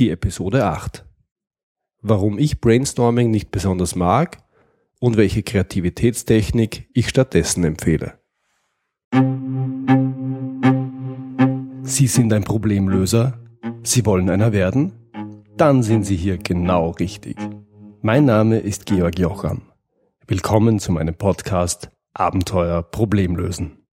die Episode 8. Warum ich Brainstorming nicht besonders mag und welche Kreativitätstechnik ich stattdessen empfehle. Sie sind ein Problemlöser? Sie wollen einer werden? Dann sind Sie hier genau richtig. Mein Name ist Georg Jocham. Willkommen zu meinem Podcast Abenteuer Problemlösen.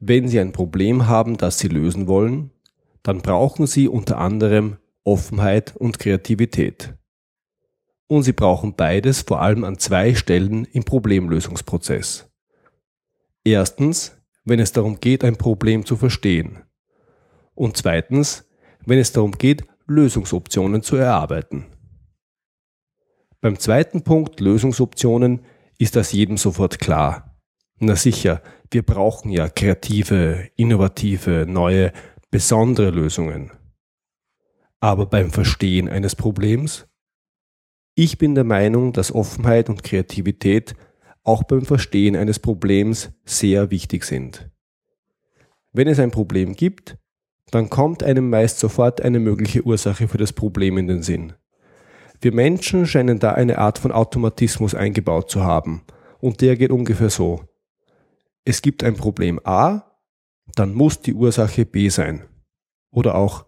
Wenn Sie ein Problem haben, das Sie lösen wollen, dann brauchen Sie unter anderem Offenheit und Kreativität. Und Sie brauchen beides vor allem an zwei Stellen im Problemlösungsprozess. Erstens, wenn es darum geht, ein Problem zu verstehen. Und zweitens, wenn es darum geht, Lösungsoptionen zu erarbeiten. Beim zweiten Punkt Lösungsoptionen ist das jedem sofort klar. Na sicher, wir brauchen ja kreative, innovative, neue, besondere Lösungen. Aber beim Verstehen eines Problems? Ich bin der Meinung, dass Offenheit und Kreativität auch beim Verstehen eines Problems sehr wichtig sind. Wenn es ein Problem gibt, dann kommt einem meist sofort eine mögliche Ursache für das Problem in den Sinn. Wir Menschen scheinen da eine Art von Automatismus eingebaut zu haben, und der geht ungefähr so es gibt ein Problem A, dann muss die Ursache B sein. Oder auch,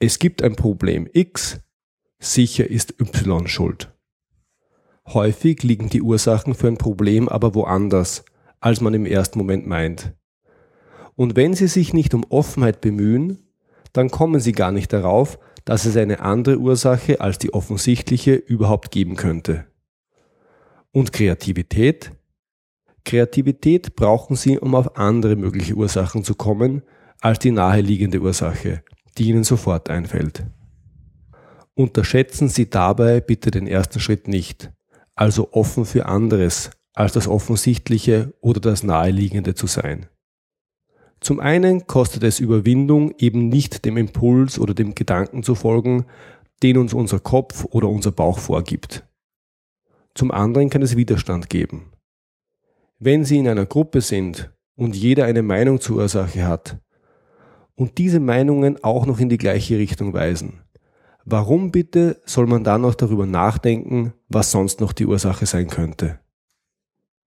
es gibt ein Problem X, sicher ist Y schuld. Häufig liegen die Ursachen für ein Problem aber woanders, als man im ersten Moment meint. Und wenn Sie sich nicht um Offenheit bemühen, dann kommen Sie gar nicht darauf, dass es eine andere Ursache als die offensichtliche überhaupt geben könnte. Und Kreativität Kreativität brauchen Sie, um auf andere mögliche Ursachen zu kommen, als die naheliegende Ursache, die Ihnen sofort einfällt. Unterschätzen Sie dabei bitte den ersten Schritt nicht, also offen für anderes als das Offensichtliche oder das Naheliegende zu sein. Zum einen kostet es Überwindung, eben nicht dem Impuls oder dem Gedanken zu folgen, den uns unser Kopf oder unser Bauch vorgibt. Zum anderen kann es Widerstand geben. Wenn Sie in einer Gruppe sind und jeder eine Meinung zur Ursache hat und diese Meinungen auch noch in die gleiche Richtung weisen, warum bitte soll man dann noch darüber nachdenken, was sonst noch die Ursache sein könnte?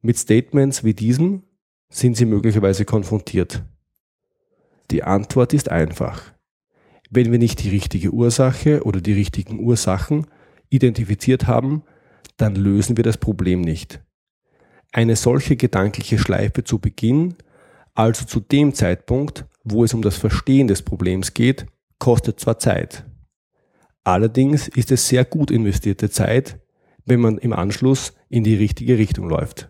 Mit Statements wie diesem sind Sie möglicherweise konfrontiert. Die Antwort ist einfach. Wenn wir nicht die richtige Ursache oder die richtigen Ursachen identifiziert haben, dann lösen wir das Problem nicht. Eine solche gedankliche Schleife zu Beginn, also zu dem Zeitpunkt, wo es um das Verstehen des Problems geht, kostet zwar Zeit. Allerdings ist es sehr gut investierte Zeit, wenn man im Anschluss in die richtige Richtung läuft.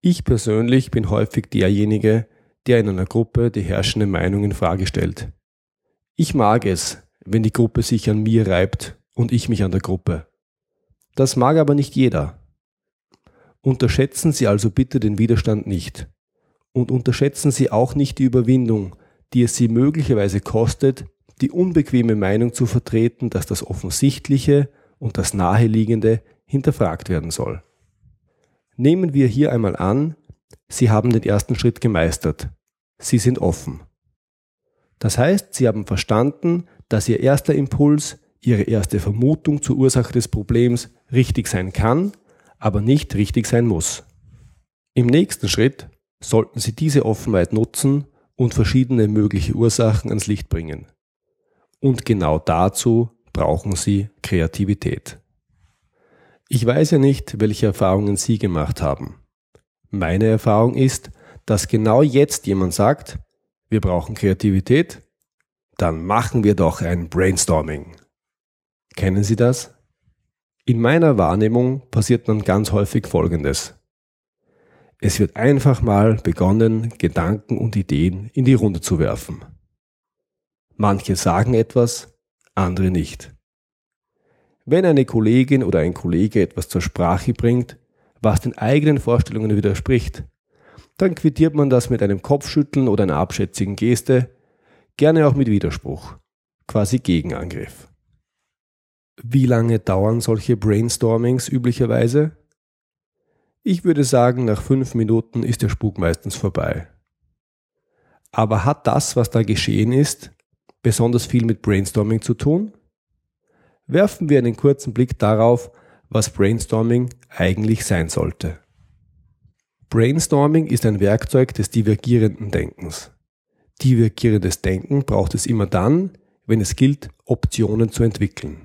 Ich persönlich bin häufig derjenige, der in einer Gruppe die herrschende Meinung in Frage stellt. Ich mag es, wenn die Gruppe sich an mir reibt und ich mich an der Gruppe. Das mag aber nicht jeder. Unterschätzen Sie also bitte den Widerstand nicht. Und unterschätzen Sie auch nicht die Überwindung, die es Sie möglicherweise kostet, die unbequeme Meinung zu vertreten, dass das Offensichtliche und das Naheliegende hinterfragt werden soll. Nehmen wir hier einmal an, Sie haben den ersten Schritt gemeistert. Sie sind offen. Das heißt, Sie haben verstanden, dass Ihr erster Impuls, Ihre erste Vermutung zur Ursache des Problems richtig sein kann aber nicht richtig sein muss. Im nächsten Schritt sollten Sie diese Offenheit nutzen und verschiedene mögliche Ursachen ans Licht bringen. Und genau dazu brauchen Sie Kreativität. Ich weiß ja nicht, welche Erfahrungen Sie gemacht haben. Meine Erfahrung ist, dass genau jetzt jemand sagt, wir brauchen Kreativität, dann machen wir doch ein Brainstorming. Kennen Sie das? In meiner Wahrnehmung passiert dann ganz häufig Folgendes. Es wird einfach mal begonnen, Gedanken und Ideen in die Runde zu werfen. Manche sagen etwas, andere nicht. Wenn eine Kollegin oder ein Kollege etwas zur Sprache bringt, was den eigenen Vorstellungen widerspricht, dann quittiert man das mit einem Kopfschütteln oder einer abschätzigen Geste, gerne auch mit Widerspruch, quasi Gegenangriff. Wie lange dauern solche Brainstormings üblicherweise? Ich würde sagen, nach fünf Minuten ist der Spuk meistens vorbei. Aber hat das, was da geschehen ist, besonders viel mit Brainstorming zu tun? Werfen wir einen kurzen Blick darauf, was Brainstorming eigentlich sein sollte. Brainstorming ist ein Werkzeug des divergierenden Denkens. Divergierendes Denken braucht es immer dann, wenn es gilt, Optionen zu entwickeln.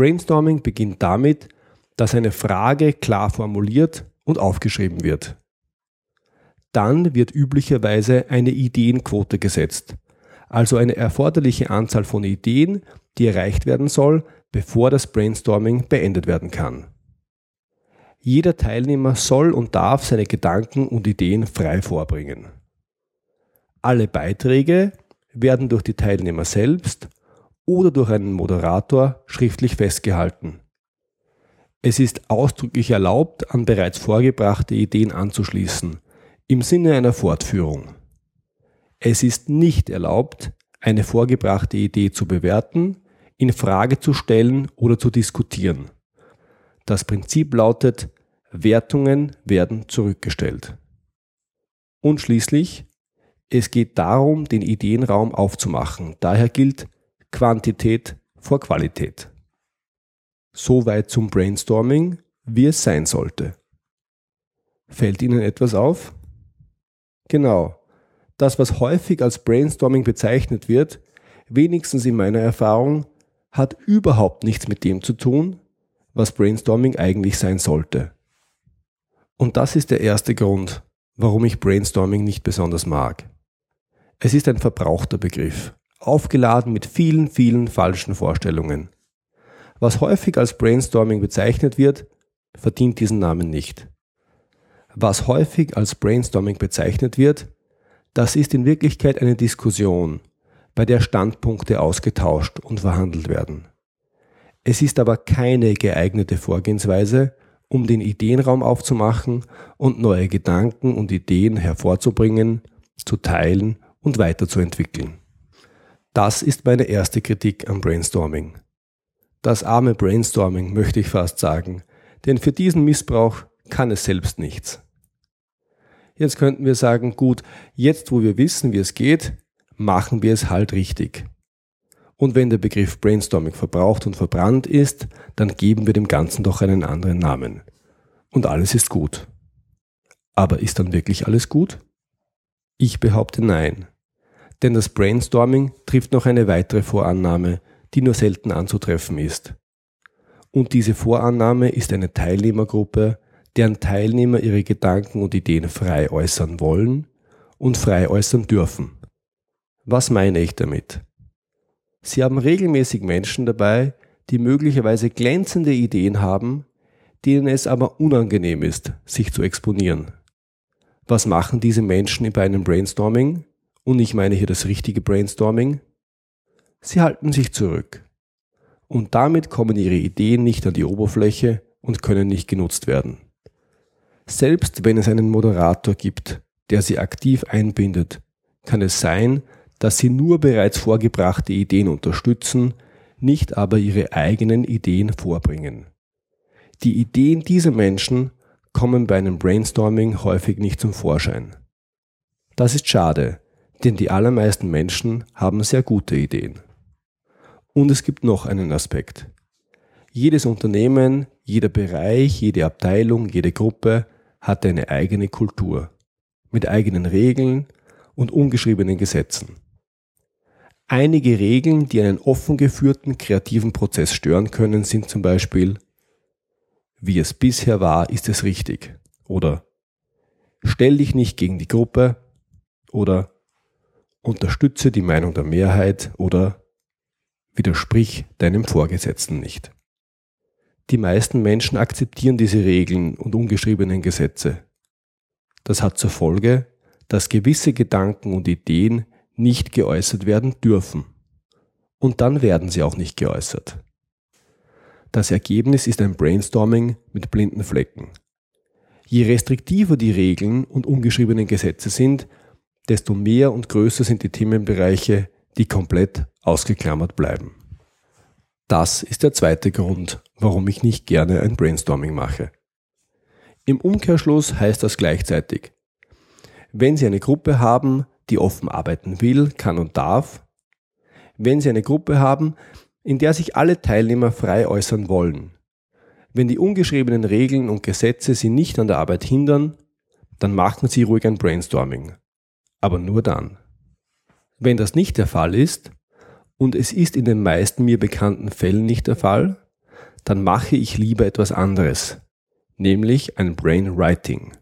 Brainstorming beginnt damit, dass eine Frage klar formuliert und aufgeschrieben wird. Dann wird üblicherweise eine Ideenquote gesetzt, also eine erforderliche Anzahl von Ideen, die erreicht werden soll, bevor das Brainstorming beendet werden kann. Jeder Teilnehmer soll und darf seine Gedanken und Ideen frei vorbringen. Alle Beiträge werden durch die Teilnehmer selbst oder durch einen Moderator schriftlich festgehalten. Es ist ausdrücklich erlaubt, an bereits vorgebrachte Ideen anzuschließen, im Sinne einer Fortführung. Es ist nicht erlaubt, eine vorgebrachte Idee zu bewerten, in Frage zu stellen oder zu diskutieren. Das Prinzip lautet, Wertungen werden zurückgestellt. Und schließlich, es geht darum, den Ideenraum aufzumachen. Daher gilt Quantität vor Qualität. Soweit zum Brainstorming, wie es sein sollte. Fällt Ihnen etwas auf? Genau. Das, was häufig als Brainstorming bezeichnet wird, wenigstens in meiner Erfahrung, hat überhaupt nichts mit dem zu tun, was Brainstorming eigentlich sein sollte. Und das ist der erste Grund, warum ich Brainstorming nicht besonders mag. Es ist ein verbrauchter Begriff, aufgeladen mit vielen, vielen falschen Vorstellungen. Was häufig als Brainstorming bezeichnet wird, verdient diesen Namen nicht. Was häufig als Brainstorming bezeichnet wird, das ist in Wirklichkeit eine Diskussion, bei der Standpunkte ausgetauscht und verhandelt werden. Es ist aber keine geeignete Vorgehensweise, um den Ideenraum aufzumachen und neue Gedanken und Ideen hervorzubringen, zu teilen und weiterzuentwickeln. Das ist meine erste Kritik am Brainstorming. Das arme Brainstorming möchte ich fast sagen, denn für diesen Missbrauch kann es selbst nichts. Jetzt könnten wir sagen, gut, jetzt wo wir wissen, wie es geht, machen wir es halt richtig. Und wenn der Begriff Brainstorming verbraucht und verbrannt ist, dann geben wir dem Ganzen doch einen anderen Namen. Und alles ist gut. Aber ist dann wirklich alles gut? Ich behaupte nein. Denn das Brainstorming trifft noch eine weitere Vorannahme, die nur selten anzutreffen ist. Und diese Vorannahme ist eine Teilnehmergruppe, deren Teilnehmer ihre Gedanken und Ideen frei äußern wollen und frei äußern dürfen. Was meine ich damit? Sie haben regelmäßig Menschen dabei, die möglicherweise glänzende Ideen haben, denen es aber unangenehm ist, sich zu exponieren. Was machen diese Menschen bei einem Brainstorming? Und ich meine hier das richtige Brainstorming. Sie halten sich zurück. Und damit kommen ihre Ideen nicht an die Oberfläche und können nicht genutzt werden. Selbst wenn es einen Moderator gibt, der sie aktiv einbindet, kann es sein, dass sie nur bereits vorgebrachte Ideen unterstützen, nicht aber ihre eigenen Ideen vorbringen. Die Ideen dieser Menschen kommen bei einem Brainstorming häufig nicht zum Vorschein. Das ist schade, denn die allermeisten Menschen haben sehr gute Ideen. Und es gibt noch einen Aspekt. Jedes Unternehmen, jeder Bereich, jede Abteilung, jede Gruppe hat eine eigene Kultur mit eigenen Regeln und ungeschriebenen Gesetzen. Einige Regeln, die einen offen geführten kreativen Prozess stören können, sind zum Beispiel, wie es bisher war, ist es richtig oder stell dich nicht gegen die Gruppe oder unterstütze die Meinung der Mehrheit oder widersprich deinem Vorgesetzten nicht. Die meisten Menschen akzeptieren diese Regeln und ungeschriebenen Gesetze. Das hat zur Folge, dass gewisse Gedanken und Ideen nicht geäußert werden dürfen. Und dann werden sie auch nicht geäußert. Das Ergebnis ist ein Brainstorming mit blinden Flecken. Je restriktiver die Regeln und ungeschriebenen Gesetze sind, desto mehr und größer sind die Themenbereiche, die komplett ausgeklammert bleiben. Das ist der zweite Grund, warum ich nicht gerne ein Brainstorming mache. Im Umkehrschluss heißt das gleichzeitig, wenn Sie eine Gruppe haben, die offen arbeiten will, kann und darf, wenn Sie eine Gruppe haben, in der sich alle Teilnehmer frei äußern wollen. Wenn die ungeschriebenen Regeln und Gesetze Sie nicht an der Arbeit hindern, dann machen Sie ruhig ein Brainstorming. Aber nur dann. Wenn das nicht der Fall ist, und es ist in den meisten mir bekannten Fällen nicht der Fall, dann mache ich lieber etwas anderes, nämlich ein Brainwriting.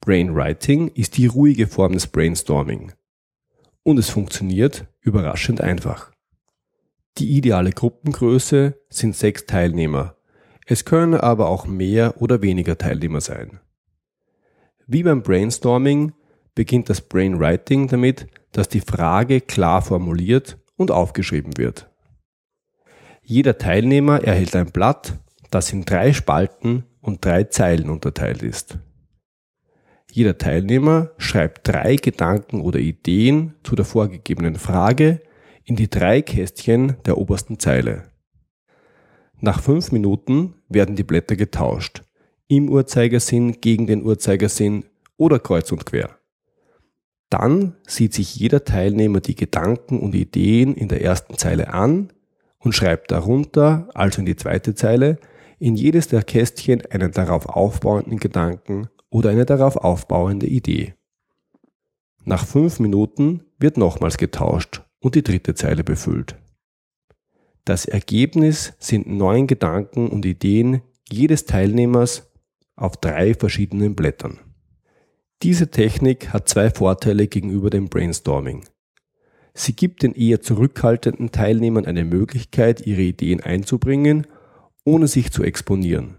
Brainwriting ist die ruhige Form des Brainstorming. Und es funktioniert überraschend einfach. Die ideale Gruppengröße sind sechs Teilnehmer. Es können aber auch mehr oder weniger Teilnehmer sein. Wie beim Brainstorming beginnt das Brainwriting damit, dass die Frage klar formuliert und aufgeschrieben wird. Jeder Teilnehmer erhält ein Blatt, das in drei Spalten und drei Zeilen unterteilt ist. Jeder Teilnehmer schreibt drei Gedanken oder Ideen zu der vorgegebenen Frage in die drei Kästchen der obersten Zeile. Nach fünf Minuten werden die Blätter getauscht, im Uhrzeigersinn gegen den Uhrzeigersinn oder kreuz und quer. Dann sieht sich jeder Teilnehmer die Gedanken und Ideen in der ersten Zeile an und schreibt darunter, also in die zweite Zeile, in jedes der Kästchen einen darauf aufbauenden Gedanken oder eine darauf aufbauende Idee. Nach fünf Minuten wird nochmals getauscht und die dritte Zeile befüllt. Das Ergebnis sind neun Gedanken und Ideen jedes Teilnehmers auf drei verschiedenen Blättern. Diese Technik hat zwei Vorteile gegenüber dem Brainstorming. Sie gibt den eher zurückhaltenden Teilnehmern eine Möglichkeit, ihre Ideen einzubringen, ohne sich zu exponieren.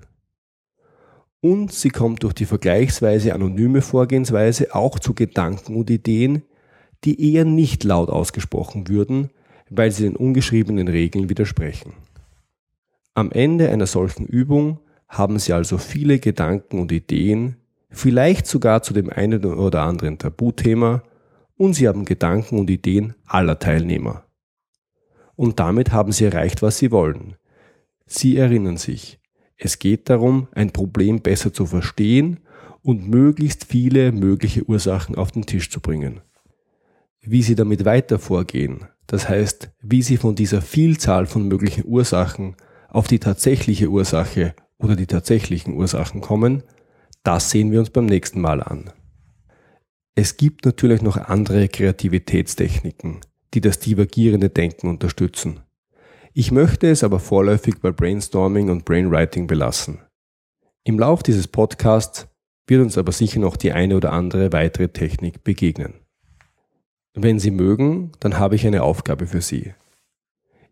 Und sie kommt durch die vergleichsweise anonyme Vorgehensweise auch zu Gedanken und Ideen, die eher nicht laut ausgesprochen würden, weil sie den ungeschriebenen Regeln widersprechen. Am Ende einer solchen Übung haben Sie also viele Gedanken und Ideen, vielleicht sogar zu dem einen oder anderen Tabuthema und sie haben Gedanken und Ideen aller Teilnehmer. Und damit haben sie erreicht, was sie wollen. Sie erinnern sich. Es geht darum, ein Problem besser zu verstehen und möglichst viele mögliche Ursachen auf den Tisch zu bringen. Wie sie damit weiter vorgehen, das heißt, wie sie von dieser Vielzahl von möglichen Ursachen auf die tatsächliche Ursache oder die tatsächlichen Ursachen kommen, das sehen wir uns beim nächsten Mal an. Es gibt natürlich noch andere Kreativitätstechniken, die das divergierende Denken unterstützen. Ich möchte es aber vorläufig bei Brainstorming und Brainwriting belassen. Im Lauf dieses Podcasts wird uns aber sicher noch die eine oder andere weitere Technik begegnen. Wenn Sie mögen, dann habe ich eine Aufgabe für Sie.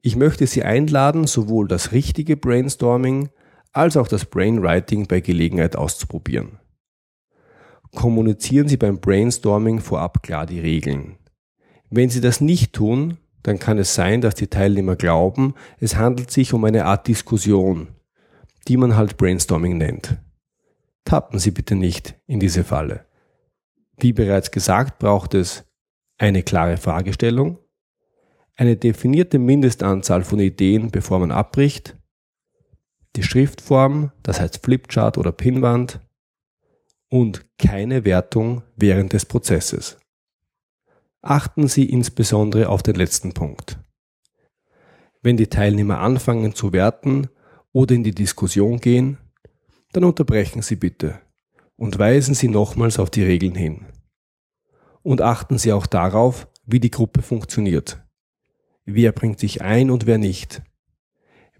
Ich möchte Sie einladen, sowohl das richtige Brainstorming als auch das Brainwriting bei Gelegenheit auszuprobieren. Kommunizieren Sie beim Brainstorming vorab klar die Regeln. Wenn Sie das nicht tun, dann kann es sein, dass die Teilnehmer glauben, es handelt sich um eine Art Diskussion, die man halt Brainstorming nennt. Tappen Sie bitte nicht in diese Falle. Wie bereits gesagt, braucht es eine klare Fragestellung, eine definierte Mindestanzahl von Ideen, bevor man abbricht, die Schriftform, das heißt Flipchart oder Pinwand und keine Wertung während des Prozesses. Achten Sie insbesondere auf den letzten Punkt. Wenn die Teilnehmer anfangen zu werten oder in die Diskussion gehen, dann unterbrechen Sie bitte und weisen Sie nochmals auf die Regeln hin. Und achten Sie auch darauf, wie die Gruppe funktioniert. Wer bringt sich ein und wer nicht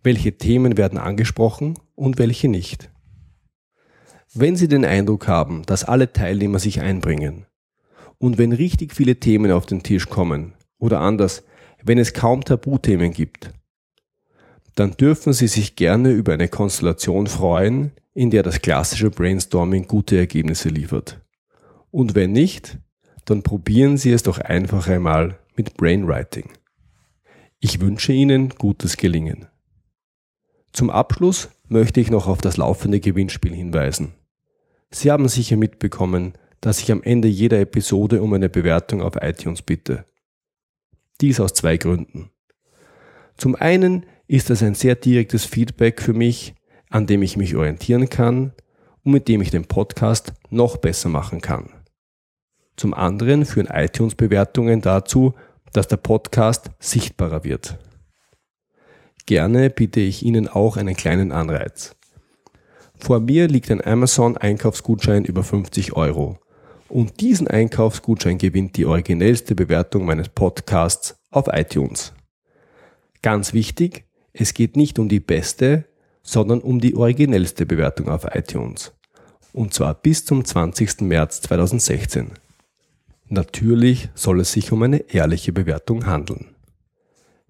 welche Themen werden angesprochen und welche nicht. Wenn Sie den Eindruck haben, dass alle Teilnehmer sich einbringen und wenn richtig viele Themen auf den Tisch kommen oder anders, wenn es kaum Tabuthemen gibt, dann dürfen Sie sich gerne über eine Konstellation freuen, in der das klassische Brainstorming gute Ergebnisse liefert. Und wenn nicht, dann probieren Sie es doch einfach einmal mit Brainwriting. Ich wünsche Ihnen gutes Gelingen. Zum Abschluss möchte ich noch auf das laufende Gewinnspiel hinweisen. Sie haben sicher mitbekommen, dass ich am Ende jeder Episode um eine Bewertung auf iTunes bitte. Dies aus zwei Gründen. Zum einen ist das ein sehr direktes Feedback für mich, an dem ich mich orientieren kann und mit dem ich den Podcast noch besser machen kann. Zum anderen führen iTunes-Bewertungen dazu, dass der Podcast sichtbarer wird. Gerne biete ich Ihnen auch einen kleinen Anreiz. Vor mir liegt ein Amazon-Einkaufsgutschein über 50 Euro. Und diesen Einkaufsgutschein gewinnt die originellste Bewertung meines Podcasts auf iTunes. Ganz wichtig, es geht nicht um die beste, sondern um die originellste Bewertung auf iTunes. Und zwar bis zum 20. März 2016. Natürlich soll es sich um eine ehrliche Bewertung handeln.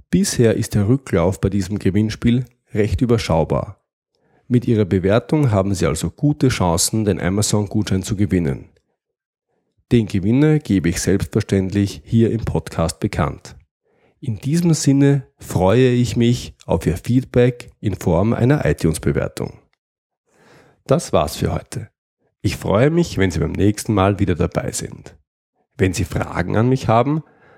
Bisher ist der Rücklauf bei diesem Gewinnspiel recht überschaubar. Mit Ihrer Bewertung haben Sie also gute Chancen, den Amazon-Gutschein zu gewinnen. Den Gewinner gebe ich selbstverständlich hier im Podcast bekannt. In diesem Sinne freue ich mich auf Ihr Feedback in Form einer iTunes-Bewertung. Das war's für heute. Ich freue mich, wenn Sie beim nächsten Mal wieder dabei sind. Wenn Sie Fragen an mich haben,